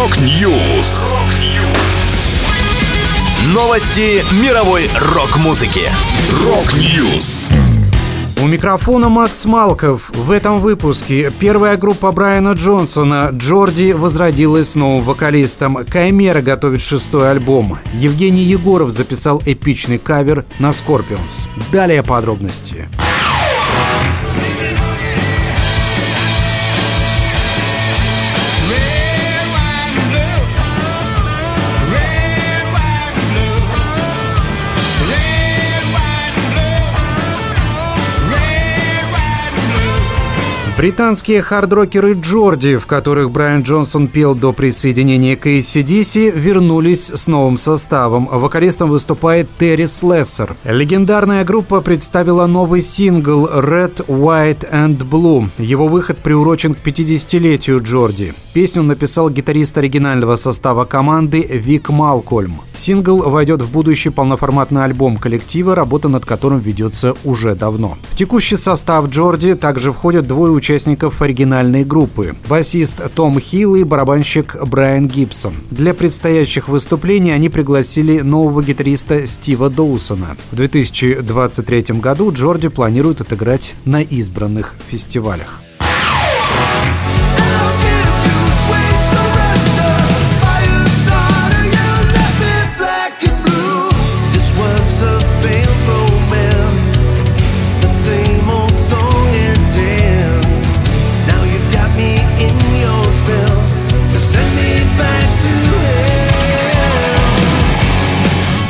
Rock News. Новости мировой рок-музыки. Rock News. У микрофона Макс Малков. В этом выпуске первая группа Брайана Джонсона «Geordie» возродилась с новым вокалистом. Khymera готовит шестой альбом. Евгений Егоров записал эпичный кавер на «Scorpions». Далее подробности. Подробности. Британские хардрокеры Geordie, в которых Брайан Джонсон пел до присоединения к AC/DC, вернулись с новым составом. Вокалистом выступает Терри Слессер. Легендарная группа представила новый сингл «Red, White and Blue». Его выход приурочен к 50-летию Geordie. Песню написал гитарист оригинального состава команды Вик Малкольм. Сингл войдет в будущий полноформатный альбом коллектива, работа над которым ведется уже давно. В текущий состав Geordie также входят двое участников участников оригинальной группы – басист Том Хилл и барабанщик Брайан Гибсон. Для предстоящих выступлений они пригласили нового гитариста Стива Доусона. В 2023 году Джорди планирует отыграть на избранных фестивалях. –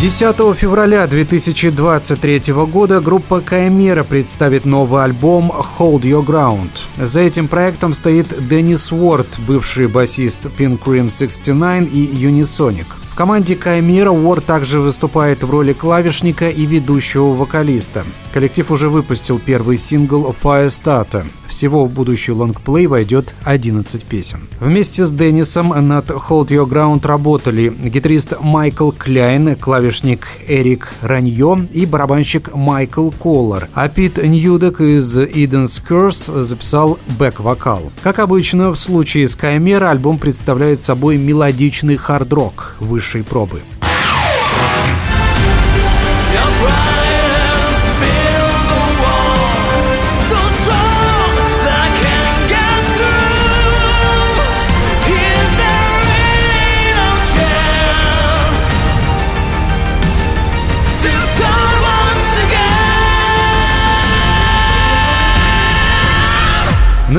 10 февраля 2023 года группа Каймера представит новый альбом «Hold Your Ground». За этим проектом стоит Деннис Уорд, бывший басист Pink Cream 69 и Unisonic команде Каймера Уор также выступает в роли клавишника и ведущего вокалиста. Коллектив уже выпустил первый сингл Firestarter. Всего в будущий лонгплей войдет 11 песен. Вместе с Деннисом над Hold Your Ground работали гитарист Майкл Кляйн, клавишник Эрик Раньо и барабанщик Майкл Коллар. А Пит Ньюдек из Eden's Curse записал бэк-вокал. Как обычно, в случае с Каймера альбом представляет собой мелодичный хард-рок выше высшей пробы.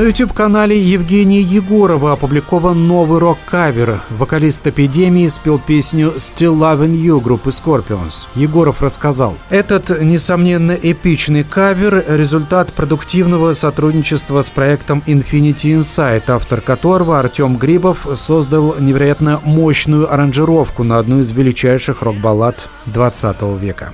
На YouTube-канале Евгения Егорова опубликован новый рок-кавер. Вокалист «Эпидемии» спел песню «Still Loving You» группы Scorpions. Егоров рассказал. Этот, несомненно, эпичный кавер – результат продуктивного сотрудничества с проектом Infinity Insight, автор которого Артем Грибов создал невероятно мощную аранжировку на одну из величайших рок-баллад 20 века.